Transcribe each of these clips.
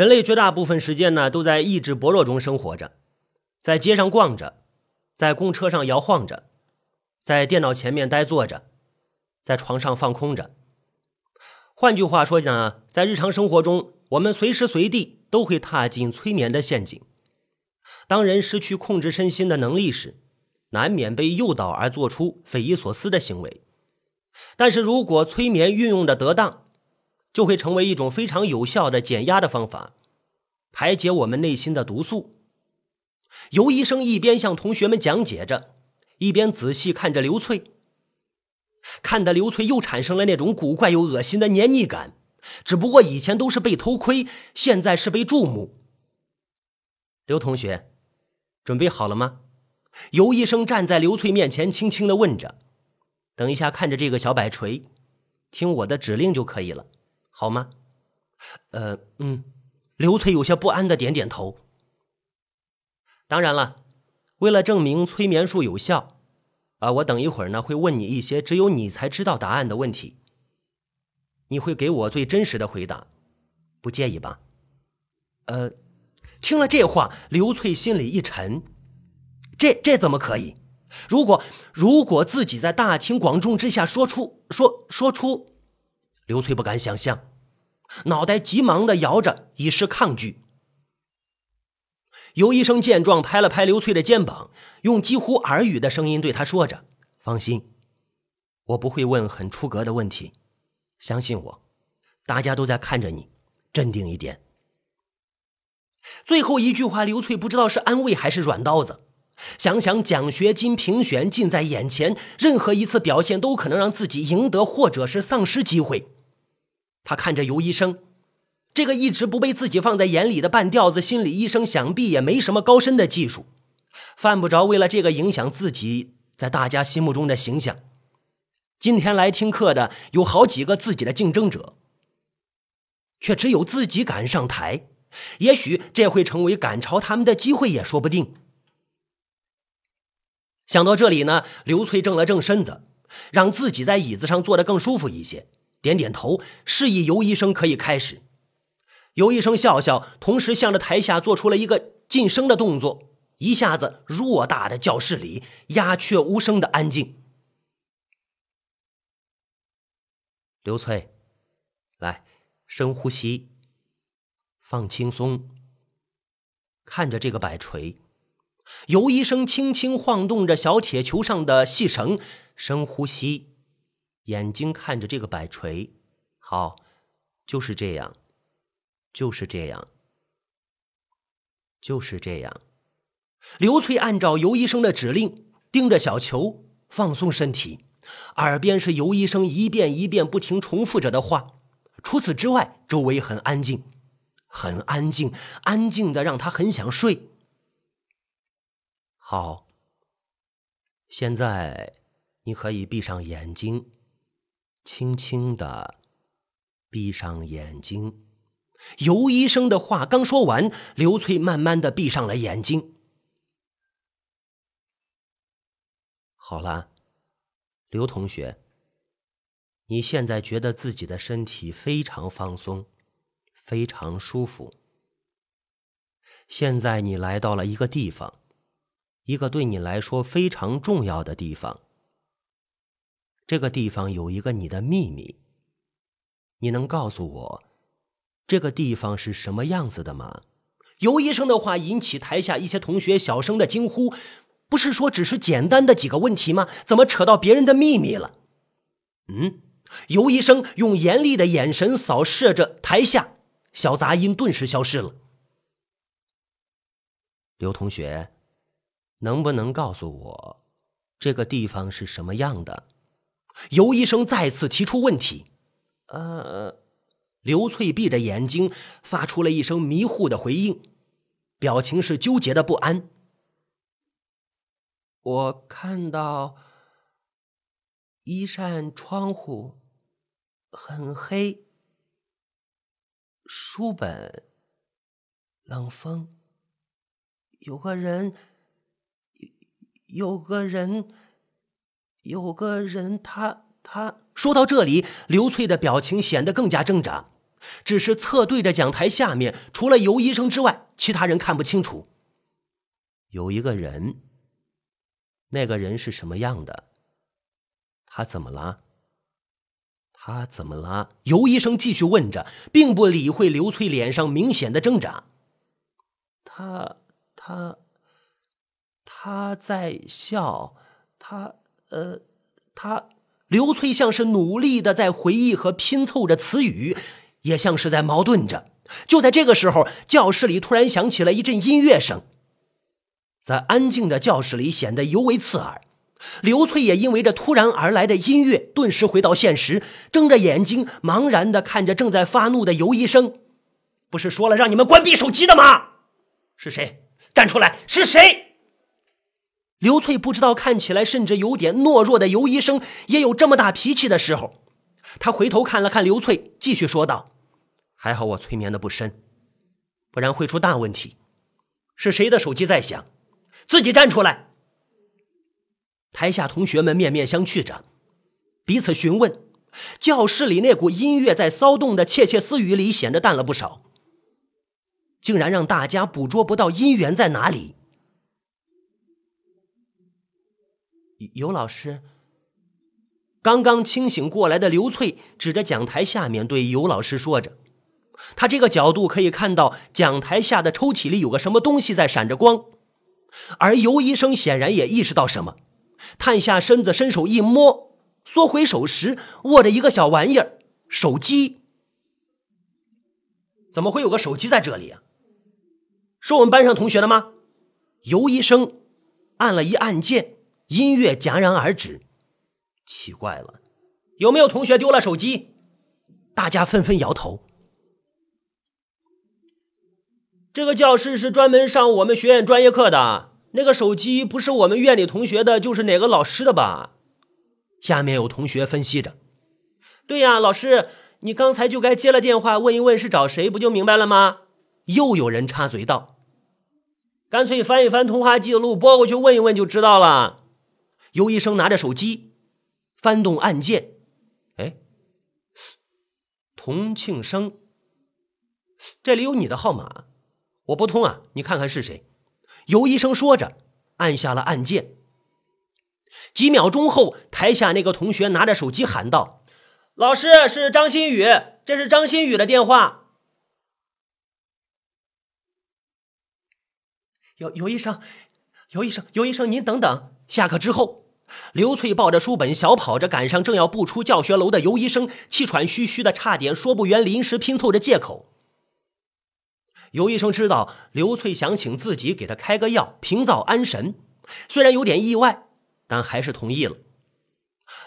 人类绝大部分时间呢，都在意志薄弱中生活着，在街上逛着，在公车上摇晃着，在电脑前面呆坐着，在床上放空着。换句话说呢，在日常生活中，我们随时随地都会踏进催眠的陷阱。当人失去控制身心的能力时，难免被诱导而做出匪夷所思的行为。但是如果催眠运用的得当，就会成为一种非常有效的减压的方法，排解我们内心的毒素。尤医生一边向同学们讲解着，一边仔细看着刘翠，看得刘翠又产生了那种古怪又恶心的黏腻感。只不过以前都是被偷窥，现在是被注目。刘同学，准备好了吗？尤医生站在刘翠面前，轻轻的问着。等一下，看着这个小摆锤，听我的指令就可以了。好吗？呃，嗯，刘翠有些不安的点点头。当然了，为了证明催眠术有效，啊，我等一会儿呢会问你一些只有你才知道答案的问题。你会给我最真实的回答，不介意吧？呃，听了这话，刘翠心里一沉，这这怎么可以？如果如果自己在大庭广众之下说出说说出。刘翠不敢想象，脑袋急忙的摇着，以示抗拒。尤医生见状，拍了拍刘翠的肩膀，用几乎耳语的声音对他说着：“放心，我不会问很出格的问题，相信我，大家都在看着你，镇定一点。”最后一句话，刘翠不知道是安慰还是软刀子。想想奖学金评选近在眼前，任何一次表现都可能让自己赢得或者是丧失机会。他看着尤医生，这个一直不被自己放在眼里的半吊子心理医生，想必也没什么高深的技术，犯不着为了这个影响自己在大家心目中的形象。今天来听课的有好几个自己的竞争者，却只有自己敢上台，也许这会成为赶超他们的机会也说不定。想到这里呢，刘翠正了正身子，让自己在椅子上坐得更舒服一些。点点头，示意尤医生可以开始。尤医生笑笑，同时向着台下做出了一个噤声的动作。一下子，偌大的教室里鸦雀无声的安静。刘翠，来，深呼吸，放轻松，看着这个摆锤。尤医生轻轻晃动着小铁球上的细绳，深呼吸。眼睛看着这个摆锤，好，就是这样，就是这样，就是这样。刘翠按照尤医生的指令，盯着小球，放松身体，耳边是尤医生一遍一遍不停重复着的话。除此之外，周围很安静，很安静，安静的让他很想睡。好，现在你可以闭上眼睛。轻轻的闭上眼睛。尤医生的话刚说完，刘翠慢慢的闭上了眼睛。好了，刘同学，你现在觉得自己的身体非常放松，非常舒服。现在你来到了一个地方，一个对你来说非常重要的地方。这个地方有一个你的秘密，你能告诉我这个地方是什么样子的吗？尤医生的话引起台下一些同学小声的惊呼：“不是说只是简单的几个问题吗？怎么扯到别人的秘密了？”嗯，尤医生用严厉的眼神扫视着台下，小杂音顿时消失了。刘同学，能不能告诉我这个地方是什么样的？尤医生再次提出问题：“呃，刘翠闭着眼睛，发出了一声迷糊的回应，表情是纠结的不安。我看到一扇窗户，很黑，书本，冷风，有个人，有个人。”有个人，他他说到这里，刘翠的表情显得更加挣扎。只是侧对着讲台下面，除了尤医生之外，其他人看不清楚。有一个人，那个人是什么样的？他怎么了？他怎么了？尤医生继续问着，并不理会刘翠脸上明显的挣扎。他他他在笑，他呃他。刘翠像是努力的在回忆和拼凑着词语，也像是在矛盾着。就在这个时候，教室里突然响起了一阵音乐声，在安静的教室里显得尤为刺耳。刘翠也因为这突然而来的音乐，顿时回到现实，睁着眼睛，茫然的看着正在发怒的尤医生。不是说了让你们关闭手机的吗？是谁？站出来！是谁？刘翠不知道，看起来甚至有点懦弱的尤医生也有这么大脾气的时候。他回头看了看刘翠，继续说道：“还好我催眠的不深，不然会出大问题。是谁的手机在响？自己站出来！”台下同学们面面相觑着，彼此询问。教室里那股音乐在骚动的窃窃私语里显得淡了不少，竟然让大家捕捉不到音源在哪里。尤老师，刚刚清醒过来的刘翠指着讲台下面对尤老师说着：“他这个角度可以看到讲台下的抽屉里有个什么东西在闪着光。”而尤医生显然也意识到什么，探下身子，伸手一摸，缩回手时握着一个小玩意儿——手机。怎么会有个手机在这里啊？是我们班上同学的吗？尤医生按了一按键。音乐戛然而止，奇怪了，有没有同学丢了手机？大家纷纷摇头。这个教室是专门上我们学院专业课的，那个手机不是我们院里同学的，就是哪个老师的吧？下面有同学分析着。对呀，老师，你刚才就该接了电话问一问是找谁，不就明白了吗？又有人插嘴道：“干脆翻一翻通话记录，拨过去问一问就知道了。”尤医生拿着手机，翻动按键，哎，童庆生，这里有你的号码，我拨通啊，你看看是谁？尤医生说着，按下了按键。几秒钟后，台下那个同学拿着手机喊道：“老师，是张馨予，这是张馨予的电话。”尤尤医生，尤医生，尤医生，您等等。下课之后。刘翠抱着书本小跑着赶上正要步出教学楼的尤医生，气喘吁吁的，差点说不圆，临时拼凑着借口。尤医生知道刘翠想请自己给他开个药，平躁安神，虽然有点意外，但还是同意了。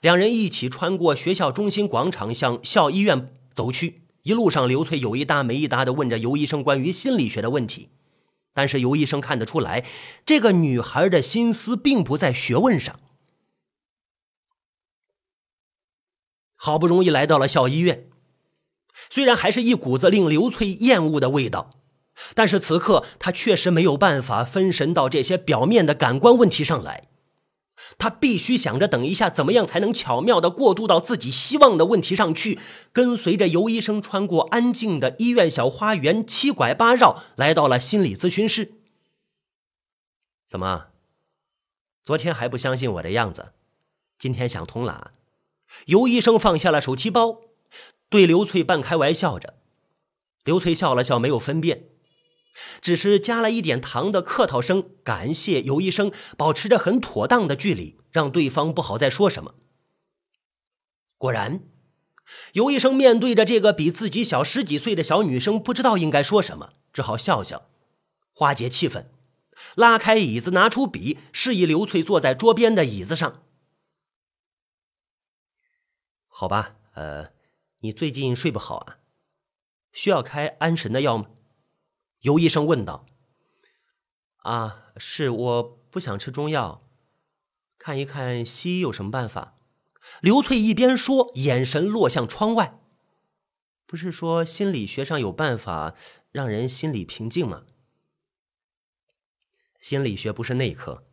两人一起穿过学校中心广场，向校医院走去。一路上，刘翠有一搭没一搭的问着尤医生关于心理学的问题，但是尤医生看得出来，这个女孩的心思并不在学问上。好不容易来到了校医院，虽然还是一股子令刘翠厌恶的味道，但是此刻她确实没有办法分神到这些表面的感官问题上来。他必须想着等一下怎么样才能巧妙的过渡到自己希望的问题上去。跟随着尤医生穿过安静的医院小花园，七拐八绕来到了心理咨询室。怎么，昨天还不相信我的样子？今天想通了？尤医生放下了手提包，对刘翠半开玩笑着。刘翠笑了笑，没有分辨，只是加了一点糖的客套声，感谢尤医生，保持着很妥当的距离，让对方不好再说什么。果然，尤医生面对着这个比自己小十几岁的小女生，不知道应该说什么，只好笑笑，化解气氛，拉开椅子，拿出笔，示意刘翠坐在桌边的椅子上。好吧，呃，你最近睡不好啊？需要开安神的药吗？尤医生问道。啊，是，我不想吃中药，看一看西医有什么办法。刘翠一边说，眼神落向窗外。不是说心理学上有办法让人心理平静吗？心理学不是内科，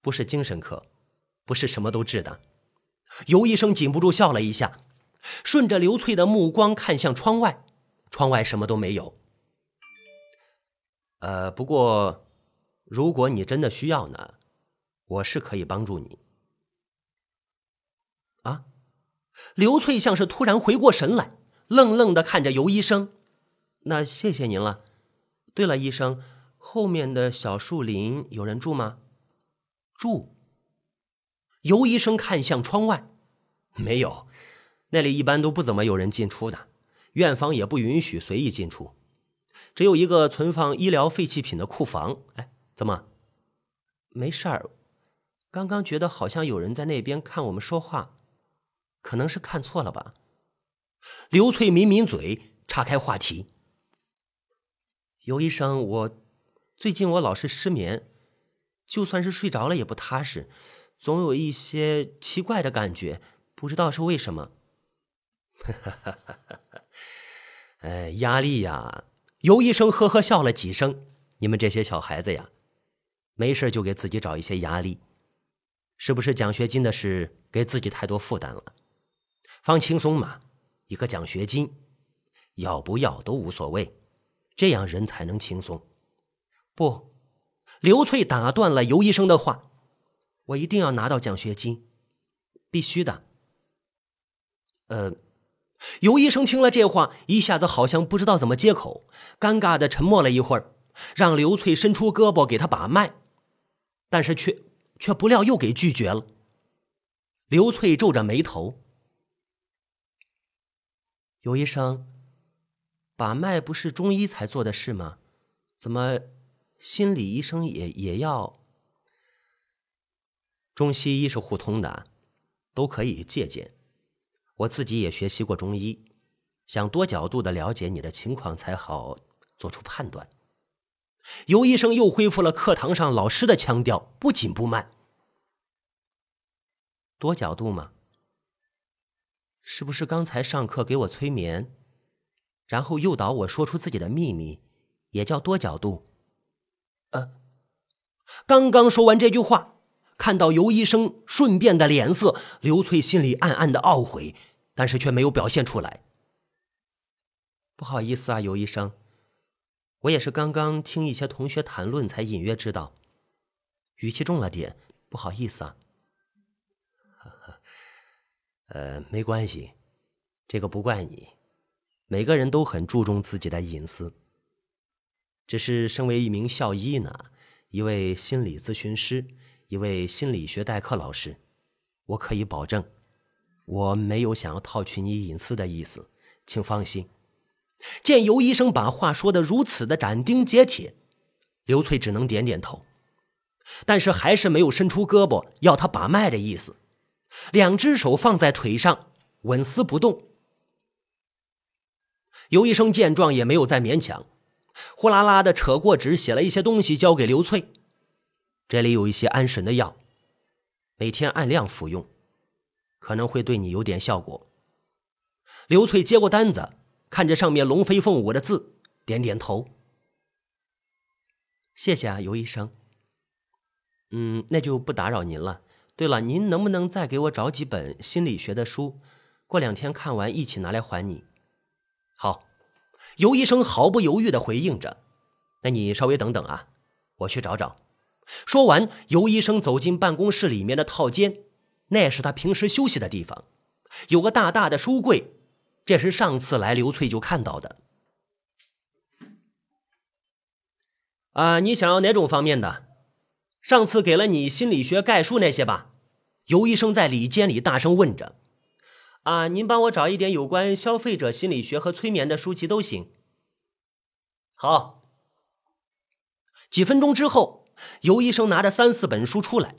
不是精神科，不是什么都治的。尤医生禁不住笑了一下，顺着刘翠的目光看向窗外，窗外什么都没有。呃，不过，如果你真的需要呢，我是可以帮助你。啊，刘翠像是突然回过神来，愣愣的看着尤医生。那谢谢您了。对了，医生，后面的小树林有人住吗？住。尤医生看向窗外，没有，那里一般都不怎么有人进出的，院方也不允许随意进出，只有一个存放医疗废弃品的库房。哎，怎么？没事儿，刚刚觉得好像有人在那边看我们说话，可能是看错了吧。刘翠抿抿嘴，岔开话题。尤医生，我最近我老是失眠，就算是睡着了也不踏实。总有一些奇怪的感觉，不知道是为什么。哎，压力呀！尤医生呵呵笑了几声。你们这些小孩子呀，没事就给自己找一些压力，是不是奖学金的事给自己太多负担了？放轻松嘛，一个奖学金，要不要都无所谓，这样人才能轻松。不，刘翠打断了尤医生的话。我一定要拿到奖学金，必须的。呃，尤医生听了这话，一下子好像不知道怎么接口，尴尬的沉默了一会儿，让刘翠伸出胳膊给他把脉，但是却却不料又给拒绝了。刘翠皱着眉头，尤医生，把脉不是中医才做的事吗？怎么心理医生也也要？中西医是互通的，都可以借鉴。我自己也学习过中医，想多角度的了解你的情况，才好做出判断。尤医生又恢复了课堂上老师的腔调，不紧不慢。多角度吗？是不是刚才上课给我催眠，然后诱导我说出自己的秘密，也叫多角度？呃，刚刚说完这句话。看到尤医生顺便的脸色，刘翠心里暗暗的懊悔，但是却没有表现出来。不好意思啊，尤医生，我也是刚刚听一些同学谈论才隐约知道，语气重了点，不好意思啊。呃，没关系，这个不怪你，每个人都很注重自己的隐私。只是身为一名校医呢，一位心理咨询师。一位心理学代课老师，我可以保证，我没有想要套取你隐私的意思，请放心。见尤医生把话说的如此的斩钉截铁，刘翠只能点点头，但是还是没有伸出胳膊要他把脉的意思，两只手放在腿上纹丝不动。尤医生见状也没有再勉强，呼啦啦的扯过纸，写了一些东西交给刘翠。这里有一些安神的药，每天按量服用，可能会对你有点效果。刘翠接过单子，看着上面龙飞凤舞的字，点点头。谢谢啊，尤医生。嗯，那就不打扰您了。对了，您能不能再给我找几本心理学的书？过两天看完一起拿来还你。好，尤医生毫不犹豫的回应着。那你稍微等等啊，我去找找。说完，尤医生走进办公室里面的套间，那是他平时休息的地方，有个大大的书柜，这是上次来刘翠就看到的。啊，你想要哪种方面的？上次给了你心理学概述那些吧？尤医生在里间里大声问着。啊，您帮我找一点有关消费者心理学和催眠的书籍都行。好。几分钟之后。尤医生拿着三四本书出来，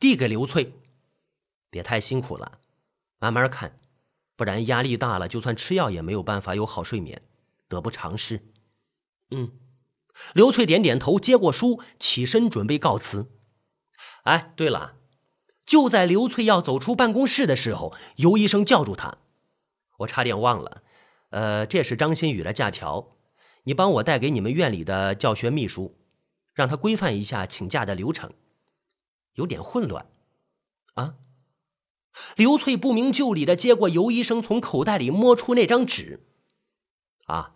递给刘翠：“别太辛苦了，慢慢看，不然压力大了，就算吃药也没有办法有好睡眠，得不偿失。”嗯，刘翠点点头，接过书，起身准备告辞。哎，对了，就在刘翠要走出办公室的时候，尤医生叫住他：“我差点忘了，呃，这是张馨予的假条，你帮我带给你们院里的教学秘书。”让他规范一下请假的流程，有点混乱，啊！刘翠不明就里的接过尤医生从口袋里摸出那张纸，啊，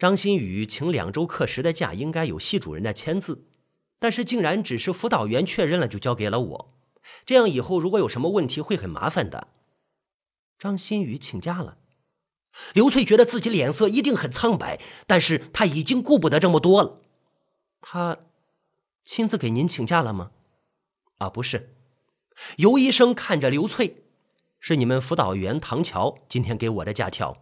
张馨予请两周课时的假，应该有系主任的签字，但是竟然只是辅导员确认了就交给了我，这样以后如果有什么问题会很麻烦的。张馨予请假了，刘翠觉得自己脸色一定很苍白，但是他已经顾不得这么多了。他亲自给您请假了吗？啊，不是，尤医生看着刘翠，是你们辅导员唐乔今天给我的假条。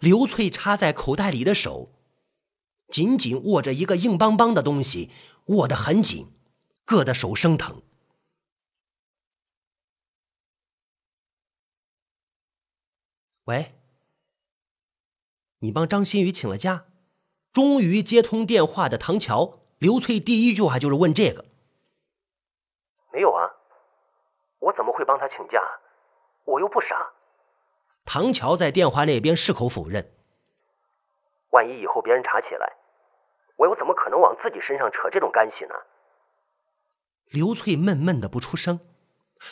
刘翠插在口袋里的手，紧紧握着一个硬邦邦的东西，握得很紧，硌得手生疼。喂，你帮张馨予请了假？终于接通电话的唐乔，刘翠第一句话就是问这个。没有啊，我怎么会帮他请假？我又不傻。唐乔在电话那边矢口否认。万一以后别人查起来，我又怎么可能往自己身上扯这种干系呢？刘翠闷闷的不出声。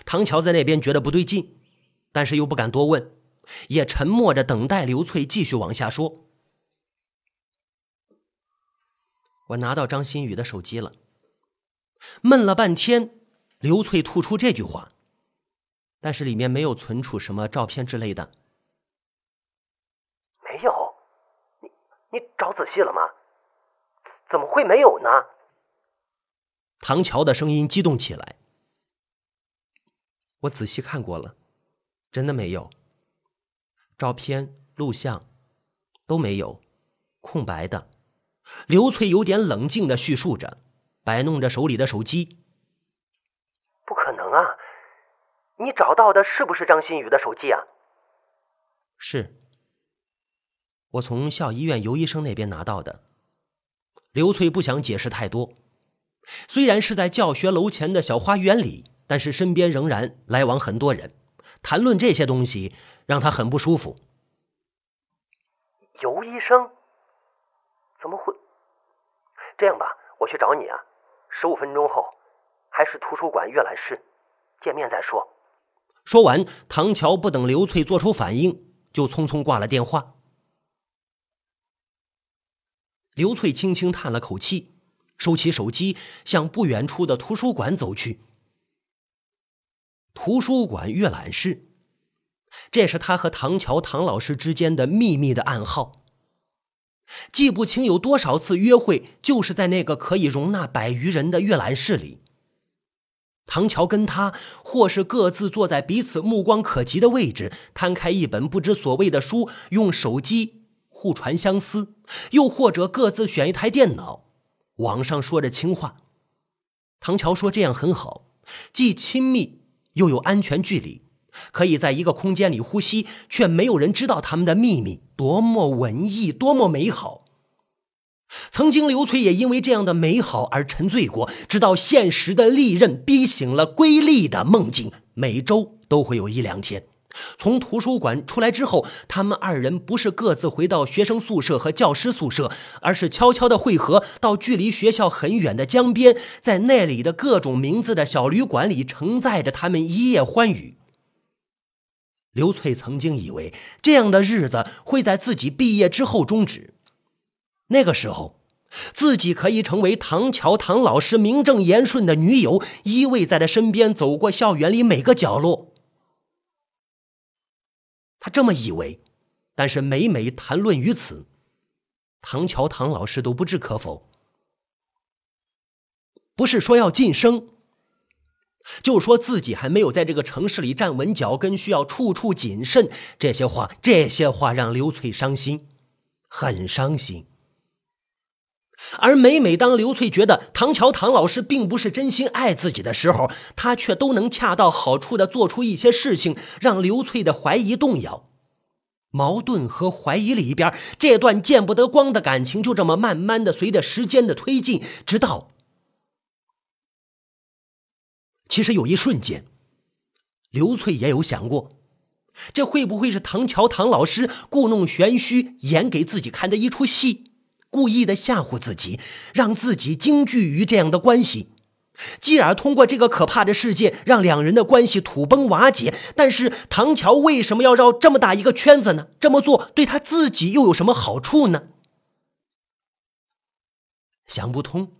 唐乔在那边觉得不对劲，但是又不敢多问，也沉默着等待刘翠继续往下说。我拿到张馨予的手机了，闷了半天，刘翠吐出这句话，但是里面没有存储什么照片之类的。没有你找仔细了吗？怎么会没有呢？唐乔的声音激动起来。我仔细看过了，真的没有。照片、录像都没有，空白的。刘翠有点冷静的叙述着，摆弄着手里的手机。不可能啊！你找到的是不是张馨予的手机啊？是。我从校医院尤医生那边拿到的。刘翠不想解释太多，虽然是在教学楼前的小花园里，但是身边仍然来往很多人，谈论这些东西让她很不舒服。尤医生，怎么会？这样吧，我去找你啊，十五分钟后，还是图书馆阅览室，见面再说。说完，唐乔不等刘翠做出反应，就匆匆挂了电话。刘翠轻轻叹了口气，收起手机，向不远处的图书馆走去。图书馆阅览室，这是他和唐乔唐老师之间的秘密的暗号。记不清有多少次约会，就是在那个可以容纳百余人的阅览室里。唐乔跟他，或是各自坐在彼此目光可及的位置，摊开一本不知所谓的书，用手机。互传相思，又或者各自选一台电脑，网上说着情话。唐乔说这样很好，既亲密又有安全距离，可以在一个空间里呼吸，却没有人知道他们的秘密，多么文艺，多么美好。曾经刘翠也因为这样的美好而沉醉过，直到现实的利刃逼醒了瑰丽的梦境，每周都会有一两天。从图书馆出来之后，他们二人不是各自回到学生宿舍和教师宿舍，而是悄悄的汇合到距离学校很远的江边，在那里的各种名字的小旅馆里，承载着他们一夜欢愉。刘翠曾经以为这样的日子会在自己毕业之后终止，那个时候，自己可以成为唐乔唐老师名正言顺的女友，依偎在他身边，走过校园里每个角落。他这么以为，但是每每谈论于此，唐乔唐老师都不置可否。不是说要晋升，就说自己还没有在这个城市里站稳脚跟，需要处处谨慎。这些话，这些话让刘翠伤心，很伤心。而每每当刘翠觉得唐乔唐老师并不是真心爱自己的时候，他却都能恰到好处的做出一些事情，让刘翠的怀疑动摇。矛盾和怀疑里边，这段见不得光的感情就这么慢慢的随着时间的推进，直到……其实有一瞬间，刘翠也有想过，这会不会是唐乔唐老师故弄玄虚演给自己看的一出戏？故意的吓唬自己，让自己惊惧于这样的关系，继而通过这个可怕的事件让两人的关系土崩瓦解。但是唐乔为什么要绕这么大一个圈子呢？这么做对他自己又有什么好处呢？想不通。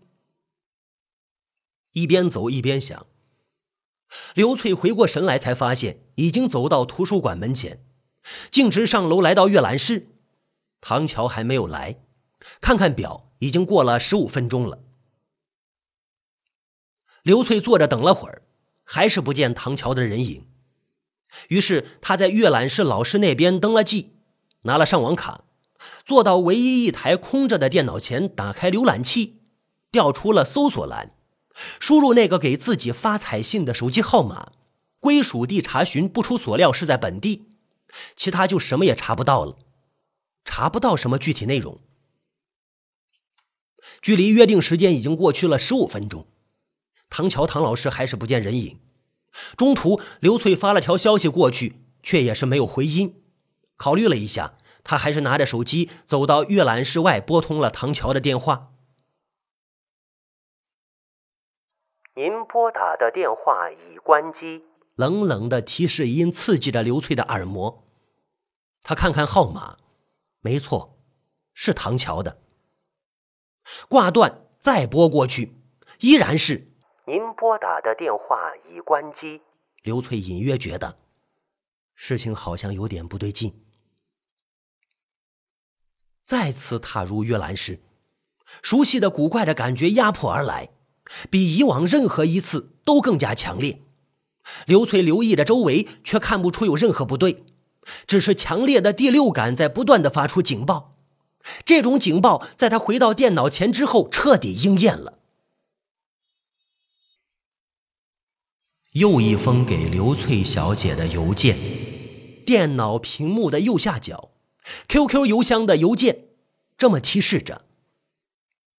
一边走一边想，刘翠回过神来，才发现已经走到图书馆门前，径直上楼来到阅览室。唐乔还没有来，看看表，已经过了十五分钟了。刘翠坐着等了会儿，还是不见唐乔的人影。于是他在阅览室老师那边登了记，拿了上网卡，坐到唯一一台空着的电脑前，打开浏览器，调出了搜索栏，输入那个给自己发彩信的手机号码，归属地查询，不出所料是在本地，其他就什么也查不到了，查不到什么具体内容。距离约定时间已经过去了十五分钟。唐乔，唐老师还是不见人影。中途，刘翠发了条消息过去，却也是没有回音。考虑了一下，他还是拿着手机走到阅览室外，拨通了唐乔的电话。您拨打的电话已关机。冷冷的提示音刺激着刘翠的耳膜。他看看号码，没错，是唐乔的。挂断，再拨过去，依然是。您拨打的电话已关机。刘翠隐约觉得，事情好像有点不对劲。再次踏入阅览室，熟悉的古怪的感觉压迫而来，比以往任何一次都更加强烈。刘翠留意着周围，却看不出有任何不对，只是强烈的第六感在不断的发出警报。这种警报在他回到电脑前之后彻底应验了。又一封给刘翠小姐的邮件，电脑屏幕的右下角，QQ 邮箱的邮件，这么提示着：